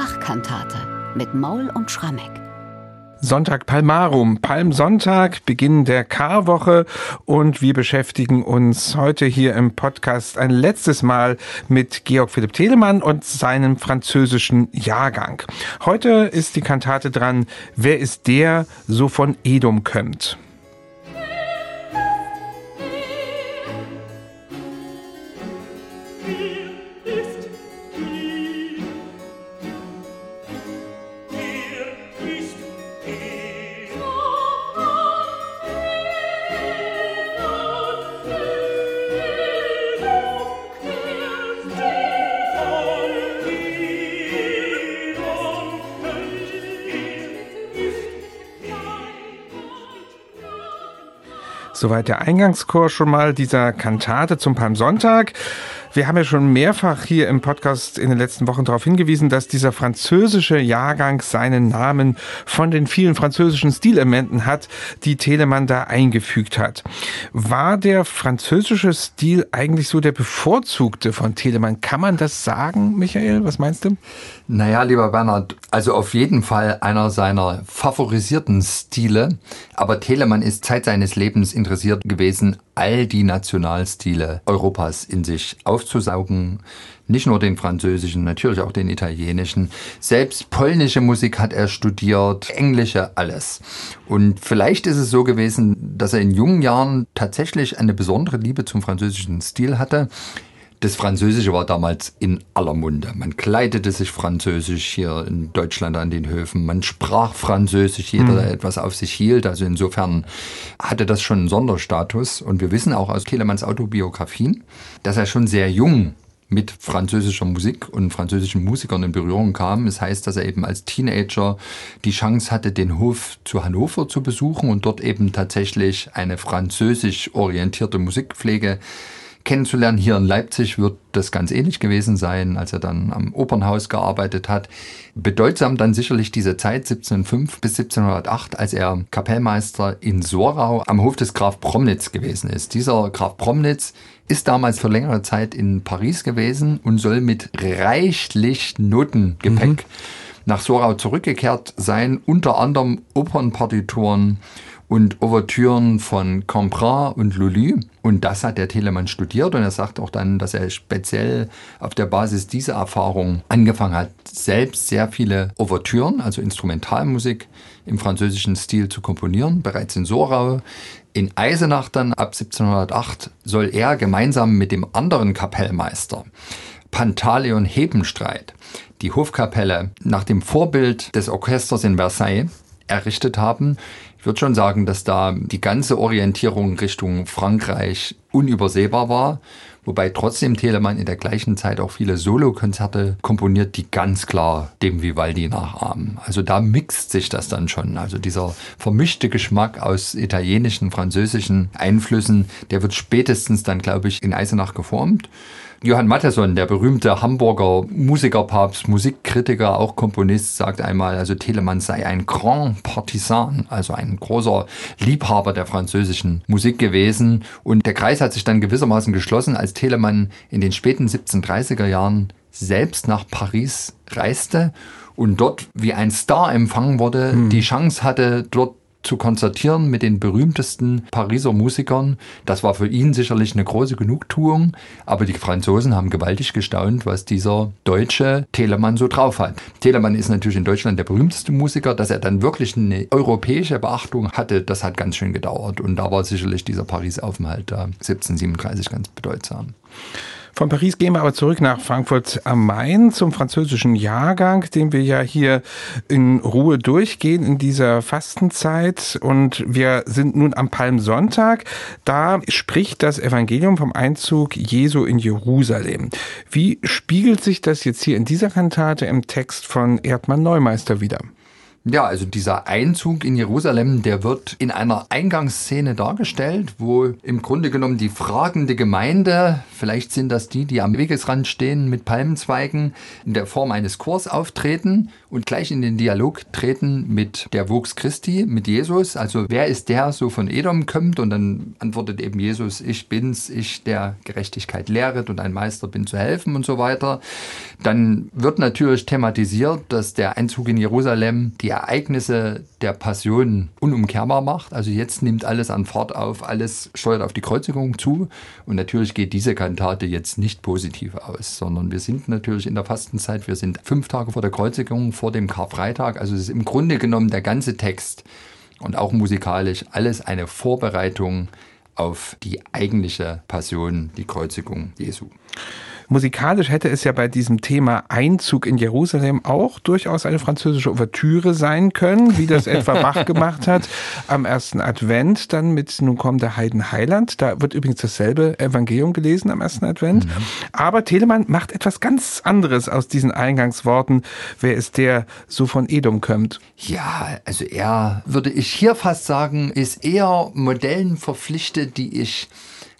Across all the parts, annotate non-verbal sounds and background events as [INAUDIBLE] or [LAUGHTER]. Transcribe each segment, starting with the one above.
Bachkantate mit Maul und Schrammeck. Sonntag Palmarum, Palmsonntag, Beginn der Karwoche und wir beschäftigen uns heute hier im Podcast ein letztes Mal mit Georg Philipp Telemann und seinem französischen Jahrgang. Heute ist die Kantate dran, Wer ist der, so von Edom kömmt. Soweit der Eingangschor schon mal dieser Kantate zum Palmsonntag. Wir haben ja schon mehrfach hier im Podcast in den letzten Wochen darauf hingewiesen, dass dieser französische Jahrgang seinen Namen von den vielen französischen Stilelementen hat, die Telemann da eingefügt hat. War der französische Stil eigentlich so der bevorzugte von Telemann? Kann man das sagen, Michael? Was meinst du? Naja, lieber Bernhard, also auf jeden Fall einer seiner favorisierten Stile. Aber Telemann ist Zeit seines Lebens interessiert gewesen, all die Nationalstile Europas in sich aufzusaugen. Nicht nur den französischen, natürlich auch den italienischen. Selbst polnische Musik hat er studiert, englische, alles. Und vielleicht ist es so gewesen, dass er in jungen Jahren tatsächlich eine besondere Liebe zum französischen Stil hatte. Das Französische war damals in aller Munde. Man kleidete sich französisch hier in Deutschland an den Höfen. Man sprach französisch, jeder, der mhm. etwas auf sich hielt. Also insofern hatte das schon einen Sonderstatus. Und wir wissen auch aus Telemanns Autobiografien, dass er schon sehr jung mit französischer Musik und französischen Musikern in Berührung kam. Es das heißt, dass er eben als Teenager die Chance hatte, den Hof zu Hannover zu besuchen und dort eben tatsächlich eine französisch orientierte Musikpflege kennenzulernen. Hier in Leipzig wird das ganz ähnlich gewesen sein, als er dann am Opernhaus gearbeitet hat. Bedeutsam dann sicherlich diese Zeit 1705 bis 1708, als er Kapellmeister in Sorau am Hof des Graf Promnitz gewesen ist. Dieser Graf Promnitz ist damals für längere Zeit in Paris gewesen und soll mit reichlich Notengepäck mhm. nach Sorau zurückgekehrt sein, unter anderem Opernpartituren und Ouvertüren von Comprat und Lully. Und das hat der Telemann studiert und er sagt auch dann, dass er speziell auf der Basis dieser Erfahrung angefangen hat, selbst sehr viele Ouvertüren, also Instrumentalmusik im französischen Stil zu komponieren, bereits in Sorau. In Eisenach dann ab 1708 soll er gemeinsam mit dem anderen Kapellmeister Pantaleon Hebenstreit die Hofkapelle nach dem Vorbild des Orchesters in Versailles errichtet haben. Ich würde schon sagen, dass da die ganze Orientierung Richtung Frankreich unübersehbar war. Wobei trotzdem Telemann in der gleichen Zeit auch viele Solokonzerte komponiert, die ganz klar dem Vivaldi nachahmen. Also da mixt sich das dann schon. Also dieser vermischte Geschmack aus italienischen, französischen Einflüssen, der wird spätestens dann, glaube ich, in Eisenach geformt. Johann Mattheson, der berühmte Hamburger Musikerpapst, Musikkritiker, auch Komponist, sagt einmal, also Telemann sei ein Grand Partisan, also ein großer Liebhaber der französischen Musik gewesen. Und der Kreis hat sich dann gewissermaßen geschlossen, als Telemann in den späten 1730er Jahren selbst nach Paris reiste und dort wie ein Star empfangen wurde, hm. die Chance hatte, dort zu konzertieren mit den berühmtesten Pariser Musikern. Das war für ihn sicherlich eine große Genugtuung, aber die Franzosen haben gewaltig gestaunt, was dieser deutsche Telemann so drauf hat. Telemann ist natürlich in Deutschland der berühmteste Musiker, dass er dann wirklich eine europäische Beachtung hatte, das hat ganz schön gedauert und da war sicherlich dieser Paris-Aufenthalt da 1737 ganz bedeutsam. Von Paris gehen wir aber zurück nach Frankfurt am Main zum französischen Jahrgang, den wir ja hier in Ruhe durchgehen in dieser Fastenzeit. Und wir sind nun am Palmsonntag. Da spricht das Evangelium vom Einzug Jesu in Jerusalem. Wie spiegelt sich das jetzt hier in dieser Kantate im Text von Erdmann Neumeister wieder? Ja, also dieser Einzug in Jerusalem, der wird in einer Eingangsszene dargestellt, wo im Grunde genommen die fragende Gemeinde, vielleicht sind das die, die am Wegesrand stehen mit Palmenzweigen, in der Form eines Chors auftreten und gleich in den Dialog treten mit der Wuchs Christi, mit Jesus. Also wer ist der, so von Edom kommt? Und dann antwortet eben Jesus, ich bin's, ich der Gerechtigkeit lehret und ein Meister bin zu helfen und so weiter. Dann wird natürlich thematisiert, dass der Einzug in Jerusalem die Ereignisse der Passion unumkehrbar macht. Also jetzt nimmt alles an Fahrt auf, alles steuert auf die Kreuzigung zu. Und natürlich geht diese Kantate jetzt nicht positiv aus, sondern wir sind natürlich in der Fastenzeit, wir sind fünf Tage vor der Kreuzigung, vor dem Karfreitag. Also es ist im Grunde genommen der ganze Text und auch musikalisch alles eine Vorbereitung auf die eigentliche Passion, die Kreuzigung Jesu. Musikalisch hätte es ja bei diesem Thema Einzug in Jerusalem auch durchaus eine französische Ouvertüre sein können, wie das etwa Bach [LAUGHS] gemacht hat am ersten Advent, dann mit Nun kommt der Heiden Heiland. Da wird übrigens dasselbe Evangelium gelesen am ersten Advent. Mhm. Aber Telemann macht etwas ganz anderes aus diesen Eingangsworten. Wer ist der, so von Edom kommt? Ja, also er, würde ich hier fast sagen, ist eher Modellen verpflichtet, die ich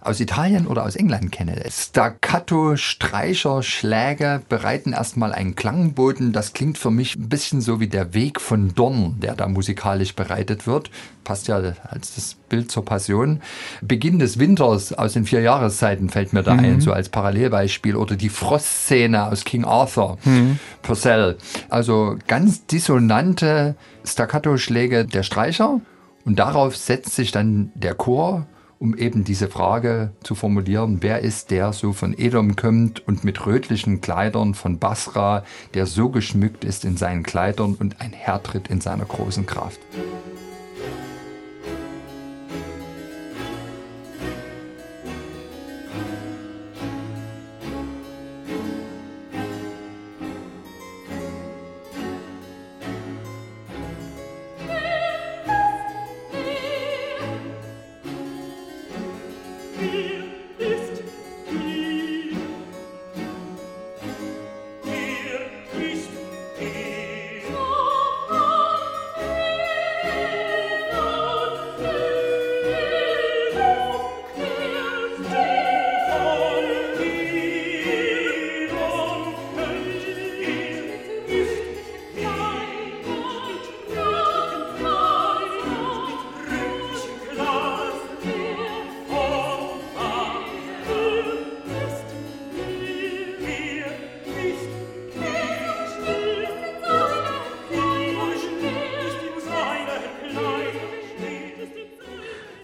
aus Italien oder aus England kenne. Staccato, Streicher, Schläge bereiten erstmal einen Klangboden. Das klingt für mich ein bisschen so wie der Weg von Dorn, der da musikalisch bereitet wird. Passt ja als das Bild zur Passion. Beginn des Winters aus den vier Jahreszeiten fällt mir da mhm. ein, so als Parallelbeispiel. Oder die Frostszene aus King Arthur, mhm. Purcell. Also ganz dissonante Staccato-Schläge der Streicher. Und darauf setzt sich dann der Chor um eben diese Frage zu formulieren, wer ist der so von Edom kommt und mit rötlichen Kleidern von Basra, der so geschmückt ist in seinen Kleidern und ein Herr tritt in seiner großen Kraft. be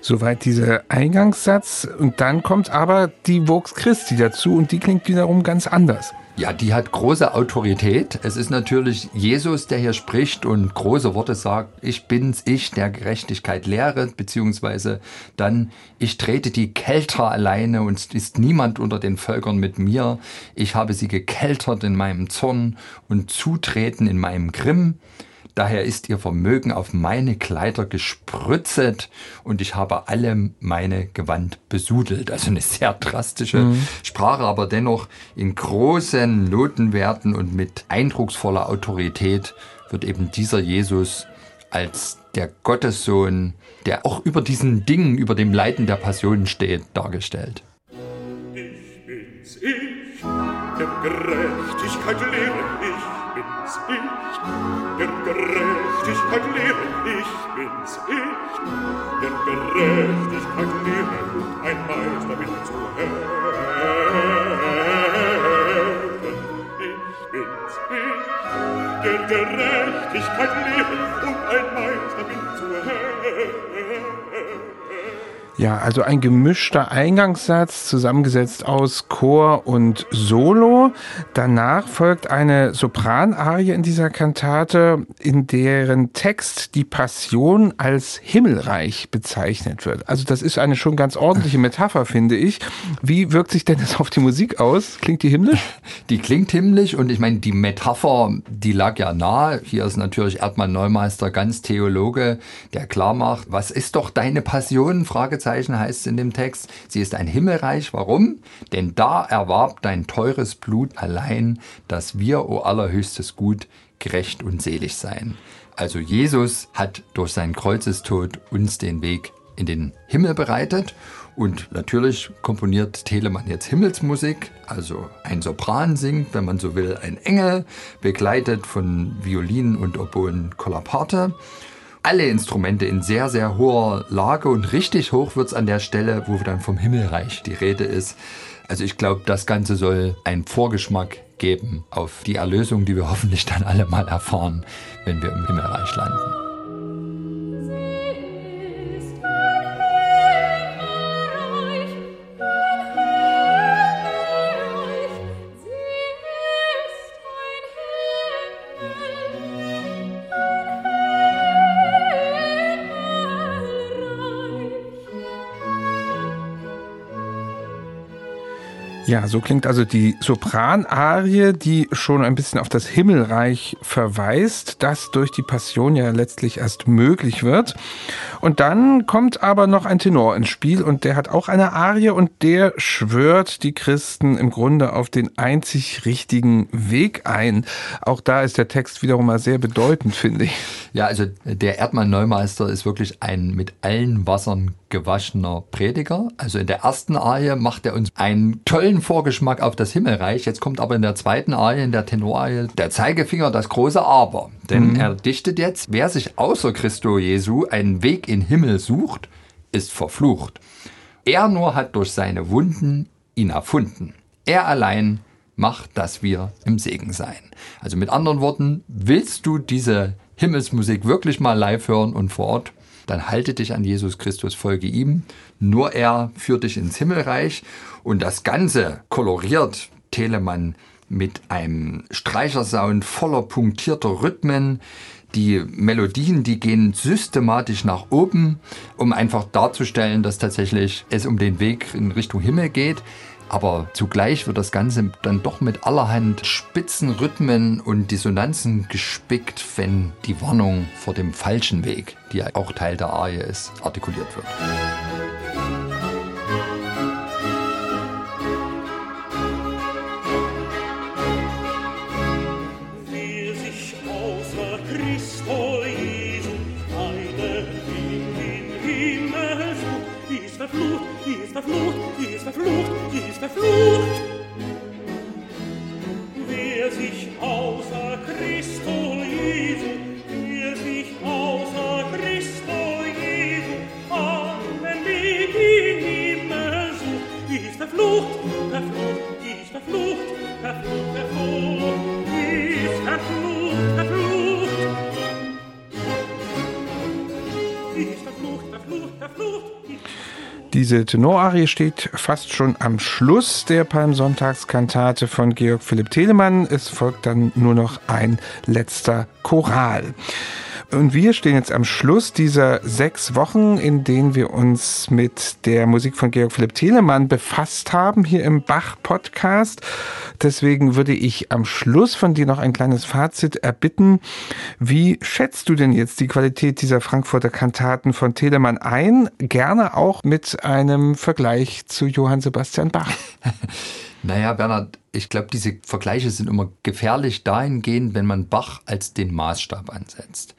Soweit dieser Eingangssatz. Und dann kommt aber die Vox Christi dazu und die klingt wiederum ganz anders. Ja, die hat große Autorität. Es ist natürlich Jesus, der hier spricht und große Worte sagt, ich bin's, ich, der Gerechtigkeit lehre, beziehungsweise dann, ich trete die Kelter alleine und ist niemand unter den Völkern mit mir. Ich habe sie gekeltert in meinem Zorn und zutreten in meinem Grimm. Daher ist ihr Vermögen auf meine Kleider gesprützet und ich habe alle meine Gewand besudelt. Also eine sehr drastische mhm. Sprache, aber dennoch in großen Notenwerten und mit eindrucksvoller Autorität wird eben dieser Jesus als der Gottessohn, der auch über diesen Dingen, über dem Leiden der Passion steht, dargestellt. Ich bin's, ich, der Gerechtigkeit lehre ich bin's ich, der Gerechtigkeit lehre, ich bin's ich, der Gerechtigkeit lehre ein Meister bin zu helfen. Ich bin's ich, der Gerechtigkeit lehre und ein Meister bin zu helfen. Ja, also ein gemischter Eingangssatz, zusammengesetzt aus Chor und Solo. Danach folgt eine Sopranarie in dieser Kantate, in deren Text die Passion als himmelreich bezeichnet wird. Also das ist eine schon ganz ordentliche Metapher, finde ich. Wie wirkt sich denn das auf die Musik aus? Klingt die himmlisch? [LAUGHS] Die klingt himmlisch und ich meine, die Metapher, die lag ja nahe. Hier ist natürlich Erdmann Neumeister ganz Theologe, der klar macht, was ist doch deine Passion? Fragezeichen Fragezeichen heißt es in dem Text. Sie ist ein Himmelreich. Warum? Denn da erwarb dein teures Blut allein, dass wir, o allerhöchstes Gut, gerecht und selig sein. Also Jesus hat durch seinen Kreuzestod uns den Weg in den Himmel bereitet und natürlich komponiert Telemann jetzt Himmelsmusik, also ein Sopran singt, wenn man so will, ein Engel, begleitet von Violinen und Oboen Kollaparte. Alle Instrumente in sehr, sehr hoher Lage und richtig hoch wird es an der Stelle, wo dann vom Himmelreich die Rede ist. Also ich glaube, das Ganze soll einen Vorgeschmack geben auf die Erlösung, die wir hoffentlich dann alle mal erfahren, wenn wir im Himmelreich landen. Ja, so klingt also die Sopranarie, die schon ein bisschen auf das Himmelreich verweist, das durch die Passion ja letztlich erst möglich wird. Und dann kommt aber noch ein Tenor ins Spiel und der hat auch eine Arie und der schwört die Christen im Grunde auf den einzig richtigen Weg ein. Auch da ist der Text wiederum mal sehr bedeutend, finde ich. Ja, also der Erdmann Neumeister ist wirklich ein mit allen Wassern gewaschener Prediger. Also in der ersten Arie macht er uns einen tollen Vorgeschmack auf das Himmelreich. Jetzt kommt aber in der zweiten Arie, in der Tenorarie, der Zeigefinger, das große Aber. Denn mhm. er dichtet jetzt, wer sich außer Christo Jesu einen Weg in Himmel sucht, ist verflucht. Er nur hat durch seine Wunden ihn erfunden. Er allein macht, dass wir im Segen sein. Also mit anderen Worten, willst du diese Himmelsmusik wirklich mal live hören und vor Ort? Dann halte dich an Jesus Christus, folge ihm. Nur er führt dich ins Himmelreich. Und das Ganze koloriert Telemann mit einem Streichersound voller punktierter Rhythmen. Die Melodien, die gehen systematisch nach oben, um einfach darzustellen, dass tatsächlich es um den Weg in Richtung Himmel geht. Aber zugleich wird das Ganze dann doch mit allerhand spitzen Rhythmen und Dissonanzen gespickt, wenn die Warnung vor dem falschen Weg, die auch Teil der Arie ist, artikuliert wird. Diese Tenorarie steht fast schon am Schluss der Palmsonntagskantate von Georg Philipp Telemann. Es folgt dann nur noch ein letzter Choral. Und wir stehen jetzt am Schluss dieser sechs Wochen, in denen wir uns mit der Musik von Georg Philipp Telemann befasst haben, hier im Bach-Podcast. Deswegen würde ich am Schluss von dir noch ein kleines Fazit erbitten. Wie schätzt du denn jetzt die Qualität dieser Frankfurter Kantaten von Telemann ein? Gerne auch mit einem Vergleich zu Johann Sebastian Bach. [LAUGHS] Naja, Bernhard, ich glaube, diese Vergleiche sind immer gefährlich dahingehend, wenn man Bach als den Maßstab ansetzt.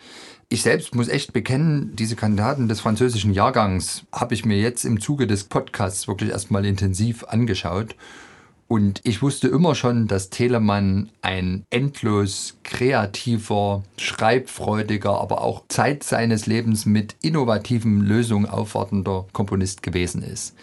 Ich selbst muss echt bekennen, diese Kandidaten des französischen Jahrgangs habe ich mir jetzt im Zuge des Podcasts wirklich erstmal intensiv angeschaut. Und ich wusste immer schon, dass Telemann ein endlos kreativer, schreibfreudiger, aber auch Zeit seines Lebens mit innovativen Lösungen aufwartender Komponist gewesen ist.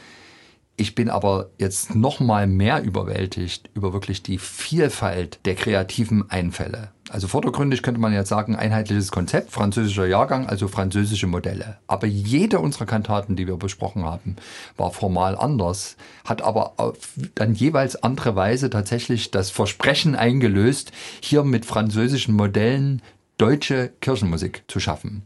Ich bin aber jetzt noch mal mehr überwältigt über wirklich die Vielfalt der kreativen Einfälle. Also vordergründig könnte man jetzt sagen, einheitliches Konzept, französischer Jahrgang, also französische Modelle. Aber jede unserer Kantaten, die wir besprochen haben, war formal anders, hat aber auf dann jeweils andere Weise tatsächlich das Versprechen eingelöst, hier mit französischen Modellen deutsche Kirchenmusik zu schaffen.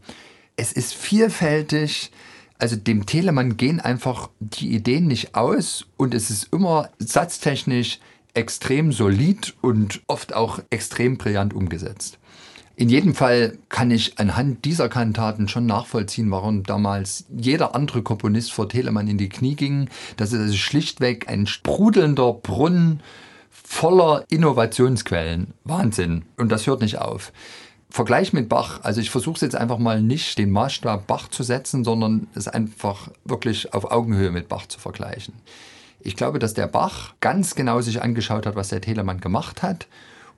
Es ist vielfältig, also dem Telemann gehen einfach die Ideen nicht aus und es ist immer satztechnisch extrem solid und oft auch extrem brillant umgesetzt. In jedem Fall kann ich anhand dieser Kantaten schon nachvollziehen, warum damals jeder andere Komponist vor Telemann in die Knie ging. Das ist also schlichtweg ein sprudelnder Brunnen voller Innovationsquellen. Wahnsinn. Und das hört nicht auf. Vergleich mit Bach, also ich versuche es jetzt einfach mal nicht den Maßstab Bach zu setzen, sondern es einfach wirklich auf Augenhöhe mit Bach zu vergleichen. Ich glaube, dass der Bach ganz genau sich angeschaut hat, was der Telemann gemacht hat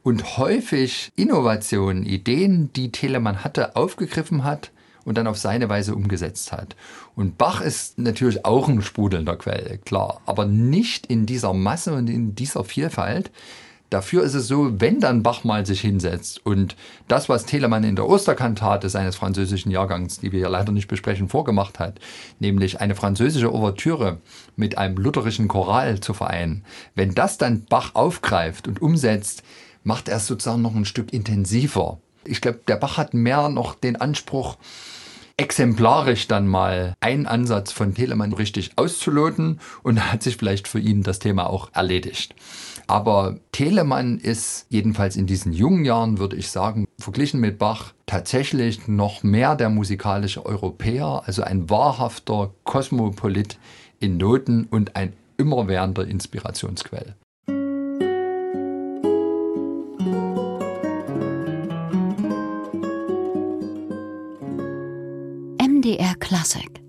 und häufig Innovationen, Ideen, die Telemann hatte, aufgegriffen hat und dann auf seine Weise umgesetzt hat. Und Bach ist natürlich auch ein sprudelnder Quell, klar, aber nicht in dieser Masse und in dieser Vielfalt, Dafür ist es so, wenn dann Bach mal sich hinsetzt und das, was Telemann in der Osterkantate seines französischen Jahrgangs, die wir hier leider nicht besprechen, vorgemacht hat, nämlich eine französische Ouvertüre mit einem lutherischen Choral zu vereinen, wenn das dann Bach aufgreift und umsetzt, macht er es sozusagen noch ein Stück intensiver. Ich glaube, der Bach hat mehr noch den Anspruch, exemplarisch dann mal einen Ansatz von Telemann richtig auszuloten und hat sich vielleicht für ihn das Thema auch erledigt. Aber Telemann ist jedenfalls in diesen jungen Jahren, würde ich sagen, verglichen mit Bach tatsächlich noch mehr der musikalische Europäer, also ein wahrhafter Kosmopolit in Noten und ein immerwährender Inspirationsquell. MDR Classic